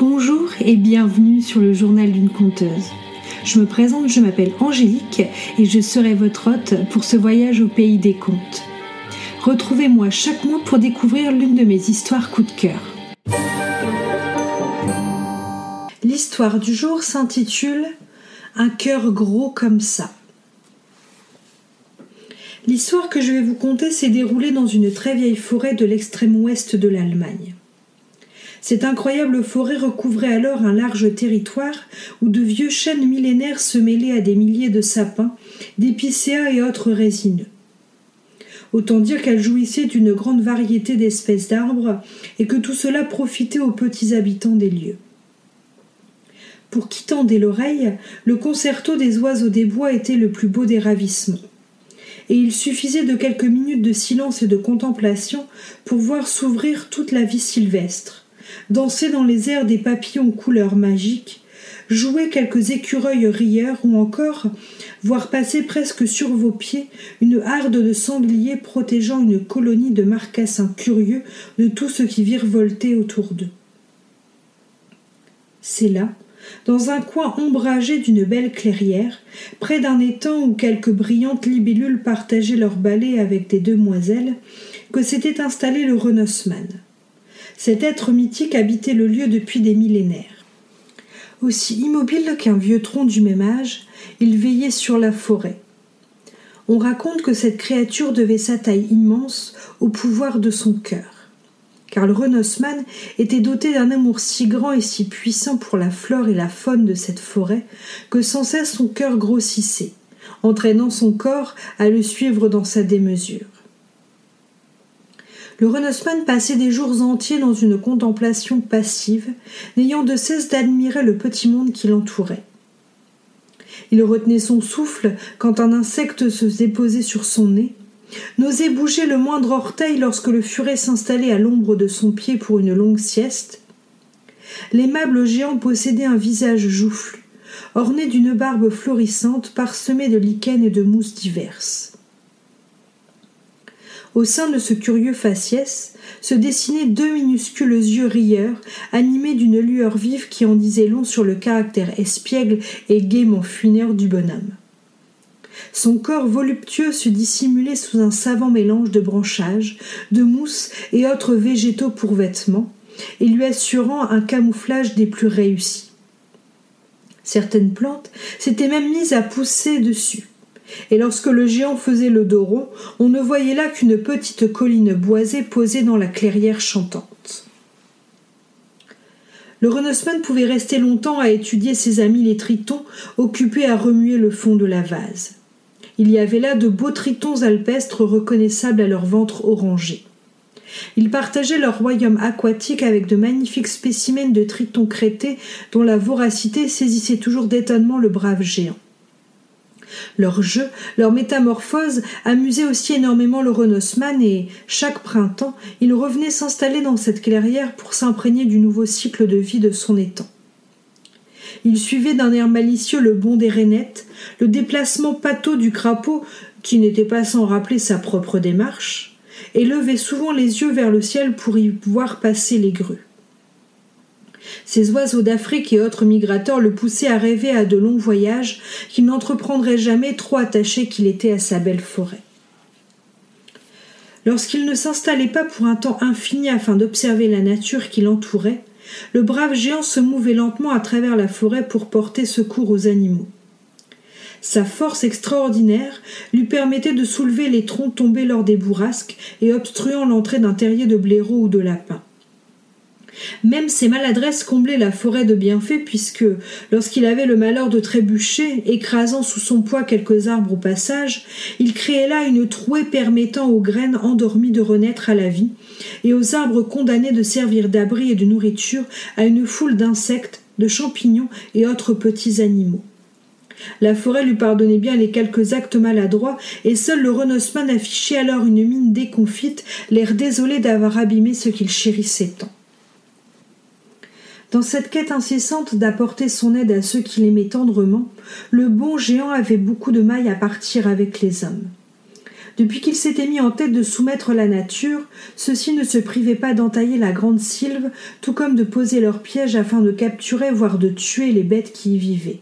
Bonjour et bienvenue sur le journal d'une conteuse. Je me présente, je m'appelle Angélique et je serai votre hôte pour ce voyage au pays des contes. Retrouvez-moi chaque mois pour découvrir l'une de mes histoires coup de cœur. L'histoire du jour s'intitule Un cœur gros comme ça. L'histoire que je vais vous conter s'est déroulée dans une très vieille forêt de l'extrême ouest de l'Allemagne. Cette incroyable forêt recouvrait alors un large territoire où de vieux chênes millénaires se mêlaient à des milliers de sapins, d'épicéas et autres résineux. Autant dire qu'elle jouissait d'une grande variété d'espèces d'arbres et que tout cela profitait aux petits habitants des lieux. Pour qui tendait l'oreille, le concerto des oiseaux des bois était le plus beau des ravissements. Et il suffisait de quelques minutes de silence et de contemplation pour voir s'ouvrir toute la vie sylvestre, danser dans les airs des papillons aux couleurs magiques, jouer quelques écureuils rieurs ou encore voir passer presque sur vos pieds une harde de sangliers protégeant une colonie de marcassins curieux de tout ce qui virevoltait autour d'eux. C'est là, dans un coin ombragé d'une belle clairière, près d'un étang où quelques brillantes libellules partageaient leur balai avec des demoiselles, que s'était installé le renossman. Cet être mythique habitait le lieu depuis des millénaires. Aussi immobile qu'un vieux tronc du même âge, il veillait sur la forêt. On raconte que cette créature devait sa taille immense au pouvoir de son cœur. Car le renossman était doté d'un amour si grand et si puissant pour la flore et la faune de cette forêt que sans cesse son cœur grossissait, entraînant son corps à le suivre dans sa démesure le Renossman passait des jours entiers dans une contemplation passive, n'ayant de cesse d'admirer le petit monde qui l'entourait. Il retenait son souffle quand un insecte se déposait sur son nez, n'osait bouger le moindre orteil lorsque le furet s'installait à l'ombre de son pied pour une longue sieste. L'aimable géant possédait un visage joufflu, orné d'une barbe florissante parsemée de lichens et de mousses diverses. Au sein de ce curieux faciès se dessinaient deux minuscules yeux rieurs, animés d'une lueur vive qui en disait long sur le caractère espiègle et gaiement funéraire du bonhomme. Son corps voluptueux se dissimulait sous un savant mélange de branchages, de mousse et autres végétaux pour vêtements, et lui assurant un camouflage des plus réussis. Certaines plantes s'étaient même mises à pousser dessus, et lorsque le géant faisait le dos on ne voyait là qu'une petite colline boisée posée dans la clairière chantante. Le renossman pouvait rester longtemps à étudier ses amis les tritons, occupés à remuer le fond de la vase. Il y avait là de beaux tritons alpestres reconnaissables à leur ventre orangé. Ils partageaient leur royaume aquatique avec de magnifiques spécimens de tritons crétés dont la voracité saisissait toujours d'étonnement le brave géant. Leur jeu, leur métamorphose amusaient aussi énormément le renossman et, chaque printemps, il revenait s'installer dans cette clairière pour s'imprégner du nouveau cycle de vie de son étang. Il suivait d'un air malicieux le bond des rainettes, le déplacement pâteau du crapaud, qui n'était pas sans rappeler sa propre démarche, et levait souvent les yeux vers le ciel pour y voir passer les grues. Ces oiseaux d'Afrique et autres migrateurs le poussaient à rêver à de longs voyages qu'il n'entreprendrait jamais trop attaché qu'il était à sa belle forêt. Lorsqu'il ne s'installait pas pour un temps infini afin d'observer la nature qui l'entourait, le brave géant se mouvait lentement à travers la forêt pour porter secours aux animaux. Sa force extraordinaire lui permettait de soulever les troncs tombés lors des bourrasques et obstruant l'entrée d'un terrier de blaireaux ou de lapins. Même ses maladresses comblaient la forêt de bienfaits, puisque, lorsqu'il avait le malheur de trébucher, écrasant sous son poids quelques arbres au passage, il créait là une trouée permettant aux graines endormies de renaître à la vie, et aux arbres condamnés de servir d'abri et de nourriture à une foule d'insectes, de champignons et autres petits animaux. La forêt lui pardonnait bien les quelques actes maladroits, et seul le renossman affichait alors une mine déconfite, l'air désolé d'avoir abîmé ce qu'il chérissait tant. Dans cette quête incessante d'apporter son aide à ceux qui l'aimaient tendrement, le bon géant avait beaucoup de mailles à partir avec les hommes. Depuis qu'il s'était mis en tête de soumettre la nature, ceux-ci ne se privaient pas d'entailler la grande sylve, tout comme de poser leurs pièges afin de capturer, voire de tuer les bêtes qui y vivaient.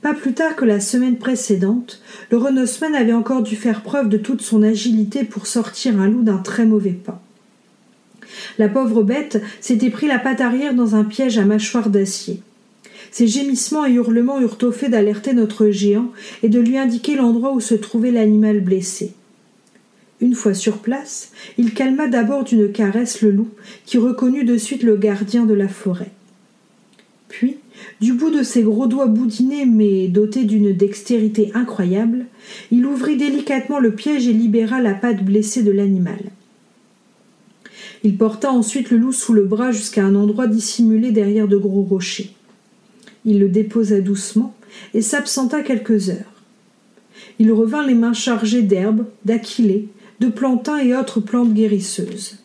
Pas plus tard que la semaine précédente, le renossman avait encore dû faire preuve de toute son agilité pour sortir un loup d'un très mauvais pas. La pauvre bête s'était pris la patte arrière dans un piège à mâchoire d'acier. Ses gémissements et hurlements eurent au fait d'alerter notre géant et de lui indiquer l'endroit où se trouvait l'animal blessé. Une fois sur place, il calma d'abord d'une caresse le loup, qui reconnut de suite le gardien de la forêt. Puis, du bout de ses gros doigts boudinés mais dotés d'une dextérité incroyable, il ouvrit délicatement le piège et libéra la patte blessée de l'animal. Il porta ensuite le loup sous le bras jusqu'à un endroit dissimulé derrière de gros rochers. Il le déposa doucement et s'absenta quelques heures. Il revint les mains chargées d'herbes, d'aquilées, de plantains et autres plantes guérisseuses.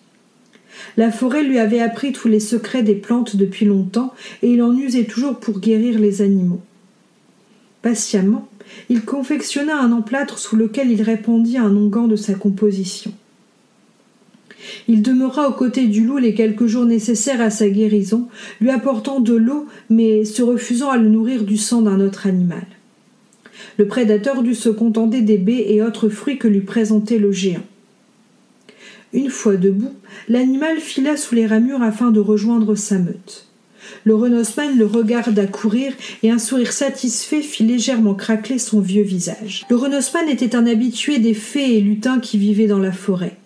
La forêt lui avait appris tous les secrets des plantes depuis longtemps, et il en usait toujours pour guérir les animaux. Patiemment, il confectionna un emplâtre sous lequel il répandit un onguent de sa composition. Il demeura aux côtés du loup les quelques jours nécessaires à sa guérison, lui apportant de l'eau, mais se refusant à le nourrir du sang d'un autre animal. Le prédateur dut se contenter des baies et autres fruits que lui présentait le géant. Une fois debout, l'animal fila sous les ramures afin de rejoindre sa meute. Le renossman le regarda courir et un sourire satisfait fit légèrement craquer son vieux visage. Le renossman était un habitué des fées et lutins qui vivaient dans la forêt.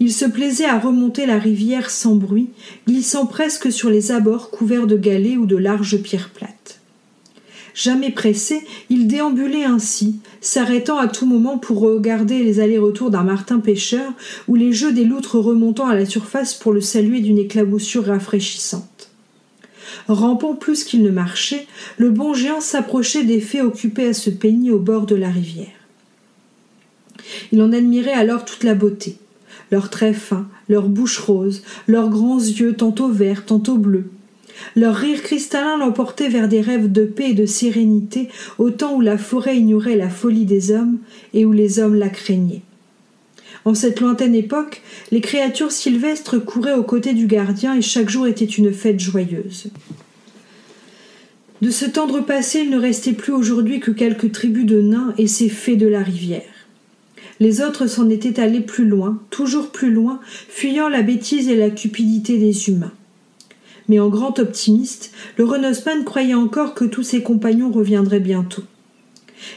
Il se plaisait à remonter la rivière sans bruit, glissant presque sur les abords couverts de galets ou de larges pierres plates. Jamais pressé, il déambulait ainsi, s'arrêtant à tout moment pour regarder les allers-retours d'un martin pêcheur ou les jeux des loutres remontant à la surface pour le saluer d'une éclaboussure rafraîchissante. Rampant plus qu'il ne marchait, le bon géant s'approchait des fées occupées à se peigner au bord de la rivière. Il en admirait alors toute la beauté leurs traits fins, leurs bouches roses, leurs grands yeux tantôt verts, tantôt bleus. Leur rire cristallin l'emportait vers des rêves de paix et de sérénité, au temps où la forêt ignorait la folie des hommes et où les hommes la craignaient. En cette lointaine époque, les créatures sylvestres couraient aux côtés du gardien et chaque jour était une fête joyeuse. De ce tendre passé, il ne restait plus aujourd'hui que quelques tribus de nains et ces fées de la rivière. Les autres s'en étaient allés plus loin, toujours plus loin, fuyant la bêtise et la cupidité des humains. Mais en grand optimiste, le Renosman croyait encore que tous ses compagnons reviendraient bientôt.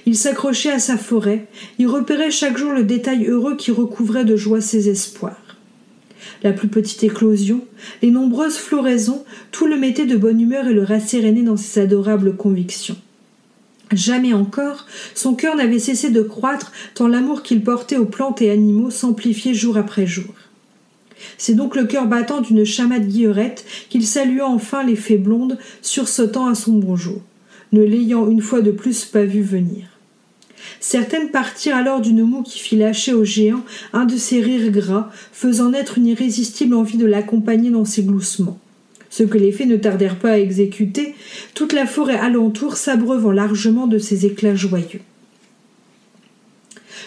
Il s'accrochait à sa forêt, y repérait chaque jour le détail heureux qui recouvrait de joie ses espoirs. La plus petite éclosion, les nombreuses floraisons, tout le mettait de bonne humeur et le rassérénait dans ses adorables convictions. Jamais encore son cœur n'avait cessé de croître tant l'amour qu'il portait aux plantes et animaux s'amplifiait jour après jour. C'est donc le cœur battant d'une chamade guillerette qu'il salua enfin les fées blondes, sursautant à son bonjour, ne l'ayant une fois de plus pas vu venir. Certaines partirent alors d'une moue qui fit lâcher au géant un de ses rires gras, faisant naître une irrésistible envie de l'accompagner dans ses gloussements ce que les fées ne tardèrent pas à exécuter, toute la forêt alentour s'abreuvant largement de ces éclats joyeux.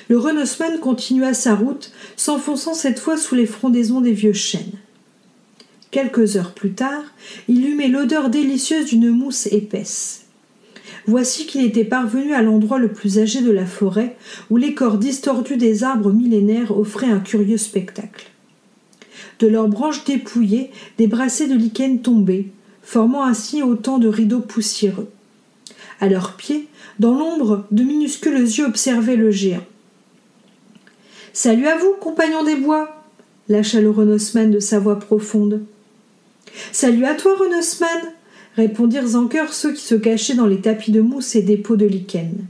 Le Renosman continua sa route, s'enfonçant cette fois sous les frondaisons des vieux chênes. Quelques heures plus tard, il humait l'odeur délicieuse d'une mousse épaisse. Voici qu'il était parvenu à l'endroit le plus âgé de la forêt, où les corps distordus des arbres millénaires offraient un curieux spectacle de leurs branches dépouillées, des brassées de lichen tombaient, formant ainsi autant de rideaux poussiéreux. À leurs pieds, dans l'ombre, de minuscules yeux observaient le géant. Salut à vous, compagnons des bois lâcha le Renosman de sa voix profonde. Salut à toi, Renosman répondirent en chœur ceux qui se cachaient dans les tapis de mousse et dépôts de lichen.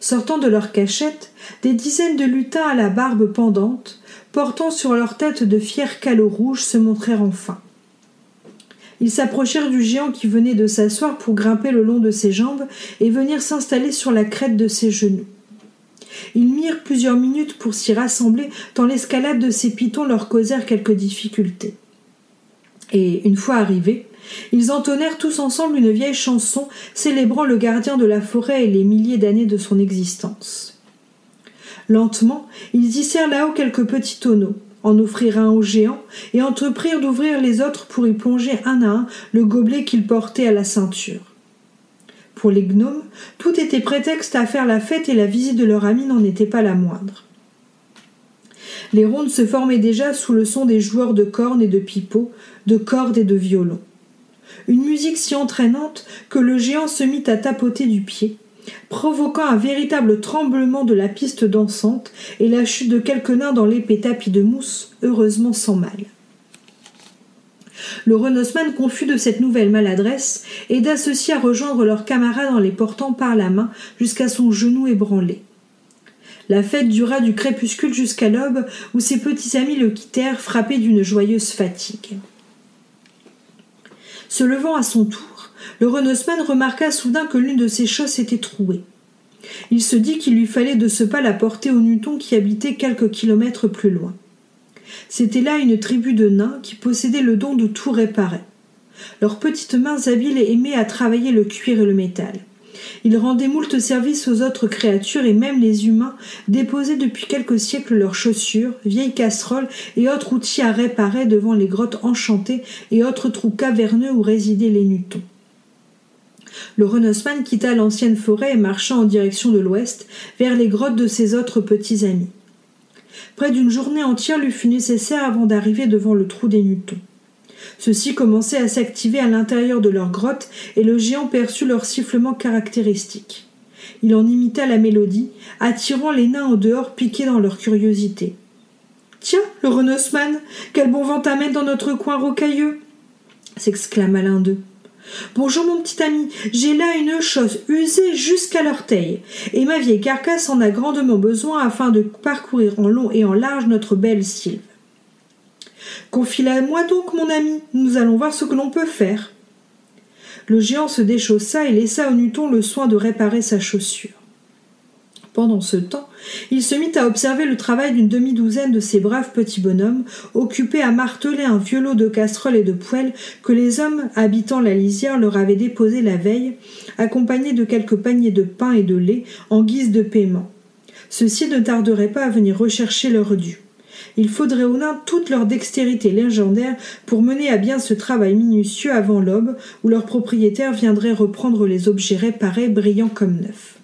Sortant de leur cachette, des dizaines de lutins à la barbe pendante, portant sur leur tête de fiers calots rouges, se montrèrent enfin. Ils s'approchèrent du géant qui venait de s'asseoir pour grimper le long de ses jambes et venir s'installer sur la crête de ses genoux. Ils mirent plusieurs minutes pour s'y rassembler, tant l'escalade de ces pitons leur causèrent quelques difficultés. Et, une fois arrivés, ils entonnèrent tous ensemble une vieille chanson célébrant le gardien de la forêt et les milliers d'années de son existence. Lentement, ils hissèrent là-haut quelques petits tonneaux, en offrirent un au géant, et entreprirent d'ouvrir les autres pour y plonger un à un le gobelet qu'ils portaient à la ceinture. Pour les gnomes, tout était prétexte à faire la fête et la visite de leur ami n'en était pas la moindre. Les rondes se formaient déjà sous le son des joueurs de cornes et de pipeaux, de cordes et de violons. Une musique si entraînante que le géant se mit à tapoter du pied, provoquant un véritable tremblement de la piste dansante et la chute de quelques nains dans l'épais tapis de mousse, heureusement sans mal. Le Renosman, confus de cette nouvelle maladresse, aida ceux-ci à rejoindre leurs camarades en les portant par la main jusqu'à son genou ébranlé. La fête dura du crépuscule jusqu'à l'aube, où ses petits amis le quittèrent, frappés d'une joyeuse fatigue. Se levant à son tour, le Renosman remarqua soudain que l'une de ses chausses était trouée. Il se dit qu'il lui fallait de ce pas la porter aux Nutons qui habitaient quelques kilomètres plus loin. C'était là une tribu de nains qui possédait le don de tout réparer. Leurs petites mains habiles aimaient à travailler le cuir et le métal. Ils rendaient moult services aux autres créatures et même les humains déposaient depuis quelques siècles leurs chaussures, vieilles casseroles et autres outils à réparer devant les grottes enchantées et autres trous caverneux où résidaient les Nutons. Le Renosman quitta l'ancienne forêt et marcha en direction de l'ouest, vers les grottes de ses autres petits amis. Près d'une journée entière lui fut nécessaire avant d'arriver devant le trou des Nutons. Ceux-ci commençaient à s'activer à l'intérieur de leur grotte et le géant perçut leur sifflement caractéristique. Il en imita la mélodie, attirant les nains au dehors piqués dans leur curiosité. Tiens, le Renosman, quel bon vent t'amène dans notre coin rocailleux s'exclama l'un d'eux. Bonjour mon petit ami, j'ai là une chose usée jusqu'à l'orteil, et ma vieille carcasse en a grandement besoin afin de parcourir en long et en large notre belle sylve. Confie-la moi donc, mon ami, nous allons voir ce que l'on peut faire. Le géant se déchaussa et laissa au Nuton le soin de réparer sa chaussure. Pendant ce temps, il se mit à observer le travail d'une demi-douzaine de ces braves petits bonhommes, occupés à marteler un vieux de casseroles et de poêles que les hommes habitant la lisière leur avaient déposé la veille, accompagnés de quelques paniers de pain et de lait en guise de paiement. Ceux-ci ne tarderaient pas à venir rechercher leur dû. Il faudrait aux nains toute leur dextérité légendaire pour mener à bien ce travail minutieux avant l'aube, où leur propriétaire viendrait reprendre les objets réparés brillants comme neufs.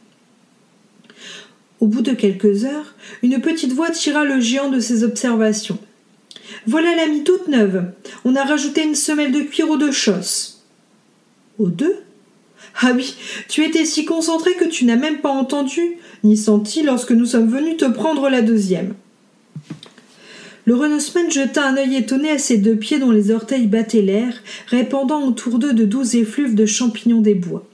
Au bout de quelques heures, une petite voix tira le géant de ses observations. Voilà la mie toute neuve. On a rajouté une semelle de cuir aux deux chosses. Aux deux? Ah oui, tu étais si concentré que tu n'as même pas entendu ni senti lorsque nous sommes venus te prendre la deuxième. Le Renosman jeta un œil étonné à ses deux pieds dont les orteils battaient l'air, répandant autour d'eux de doux effluves de champignons des bois.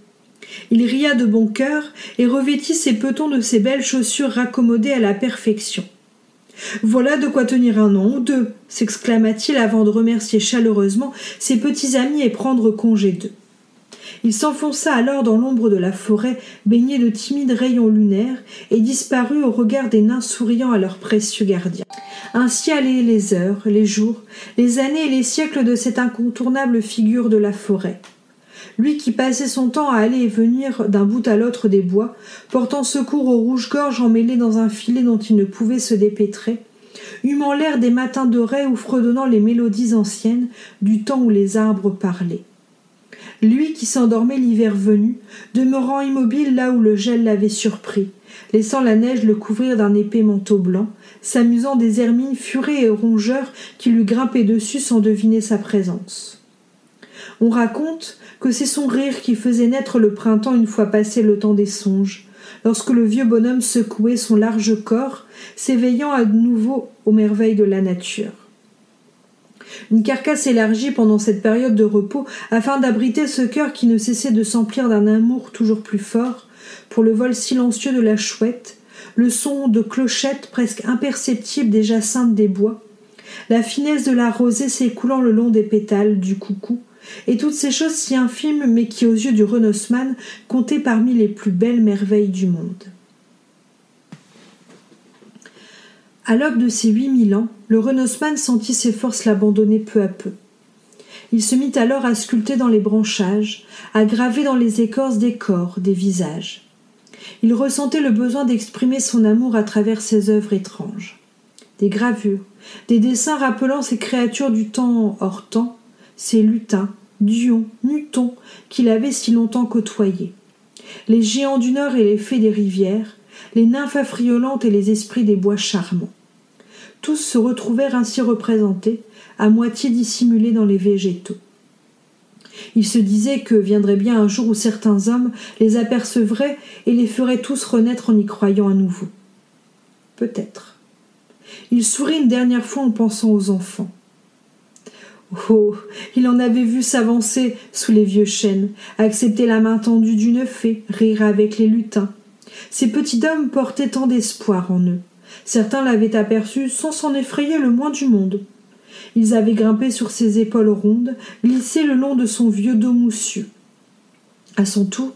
Il ria de bon cœur et revêtit ses petons de ses belles chaussures raccommodées à la perfection. Voilà de quoi tenir un an ou deux, s'exclama-t-il avant de remercier chaleureusement ses petits amis et prendre congé d'eux. Il s'enfonça alors dans l'ombre de la forêt, baigné de timides rayons lunaires, et disparut au regard des nains souriant à leurs précieux gardiens. Ainsi allaient les heures, les jours, les années et les siècles de cette incontournable figure de la forêt lui qui passait son temps à aller et venir d'un bout à l'autre des bois, portant secours aux rouges-gorges emmêlés dans un filet dont il ne pouvait se dépêtrer, humant l'air des matins de ou fredonnant les mélodies anciennes du temps où les arbres parlaient. Lui qui s'endormait l'hiver venu, demeurant immobile là où le gel l'avait surpris, laissant la neige le couvrir d'un épais manteau blanc, s'amusant des hermines furées et rongeurs qui lui grimpaient dessus sans deviner sa présence. On raconte que c'est son rire qui faisait naître le printemps une fois passé le temps des songes, lorsque le vieux bonhomme secouait son large corps, s'éveillant à nouveau aux merveilles de la nature. Une carcasse élargie pendant cette période de repos afin d'abriter ce cœur qui ne cessait de s'emplir d'un amour toujours plus fort, pour le vol silencieux de la chouette, le son de clochettes presque imperceptibles des jacinthes des bois, la finesse de la rosée s'écoulant le long des pétales du coucou, et toutes ces choses si infimes mais qui aux yeux du Renosman comptaient parmi les plus belles merveilles du monde. À l'aube de ces huit mille ans, le Renosman sentit ses forces l'abandonner peu à peu. Il se mit alors à sculpter dans les branchages, à graver dans les écorces des corps, des visages. Il ressentait le besoin d'exprimer son amour à travers ses œuvres étranges. Des gravures, des dessins rappelant ces créatures du temps hors temps, ces lutins, Dion, Muton, qu'il avait si longtemps côtoyés. Les géants du Nord et les fées des rivières, les nymphes affriolantes et les esprits des bois charmants. Tous se retrouvèrent ainsi représentés, à moitié dissimulés dans les végétaux. Il se disait que viendrait bien un jour où certains hommes les apercevraient et les feraient tous renaître en y croyant à nouveau. Peut-être. Il sourit une dernière fois en pensant aux enfants. Oh. Il en avait vu s'avancer sous les vieux chênes, accepter la main tendue d'une fée, rire avec les lutins. Ces petits hommes portaient tant d'espoir en eux. Certains l'avaient aperçu sans s'en effrayer le moins du monde. Ils avaient grimpé sur ses épaules rondes, glissé le long de son vieux dos moussu. À son tour,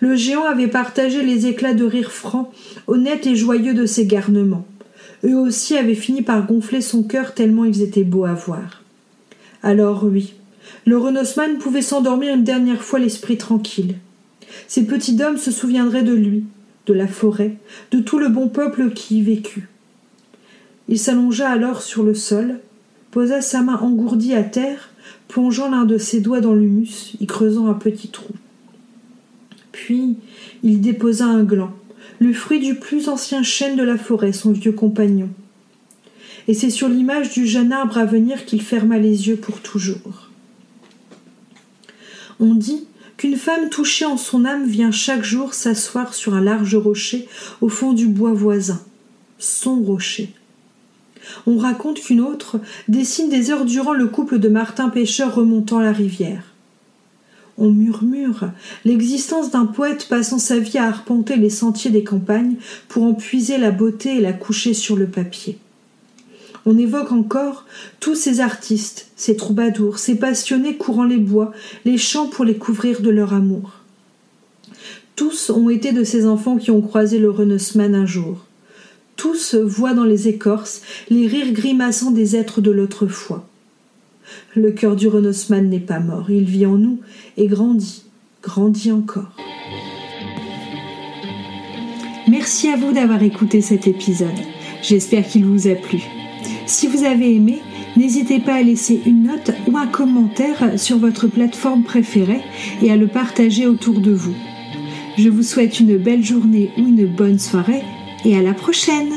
le géant avait partagé les éclats de rire franc, honnêtes et joyeux de ses garnements. Eux aussi avaient fini par gonfler son cœur tellement ils étaient beaux à voir. Alors oui, le Renosman pouvait s'endormir une dernière fois l'esprit tranquille. Ces petits hommes se souviendraient de lui, de la forêt, de tout le bon peuple qui y vécut. Il s'allongea alors sur le sol, posa sa main engourdie à terre, plongeant l'un de ses doigts dans l'humus, y creusant un petit trou. Puis il déposa un gland, le fruit du plus ancien chêne de la forêt, son vieux compagnon. Et c'est sur l'image du jeune arbre à venir qu'il ferma les yeux pour toujours. On dit qu'une femme touchée en son âme vient chaque jour s'asseoir sur un large rocher au fond du bois voisin, son rocher. On raconte qu'une autre dessine des heures durant le couple de Martin pêcheur remontant la rivière. On murmure l'existence d'un poète passant sa vie à arpenter les sentiers des campagnes pour en puiser la beauté et la coucher sur le papier. On évoque encore tous ces artistes, ces troubadours, ces passionnés courant les bois, les champs pour les couvrir de leur amour. Tous ont été de ces enfants qui ont croisé le Renaissman un jour. Tous voient dans les écorces les rires grimaçants des êtres de l'autrefois. Le cœur du Renosman n'est pas mort, il vit en nous et grandit, grandit encore. Merci à vous d'avoir écouté cet épisode. J'espère qu'il vous a plu. Si vous avez aimé, n'hésitez pas à laisser une note ou un commentaire sur votre plateforme préférée et à le partager autour de vous. Je vous souhaite une belle journée ou une bonne soirée et à la prochaine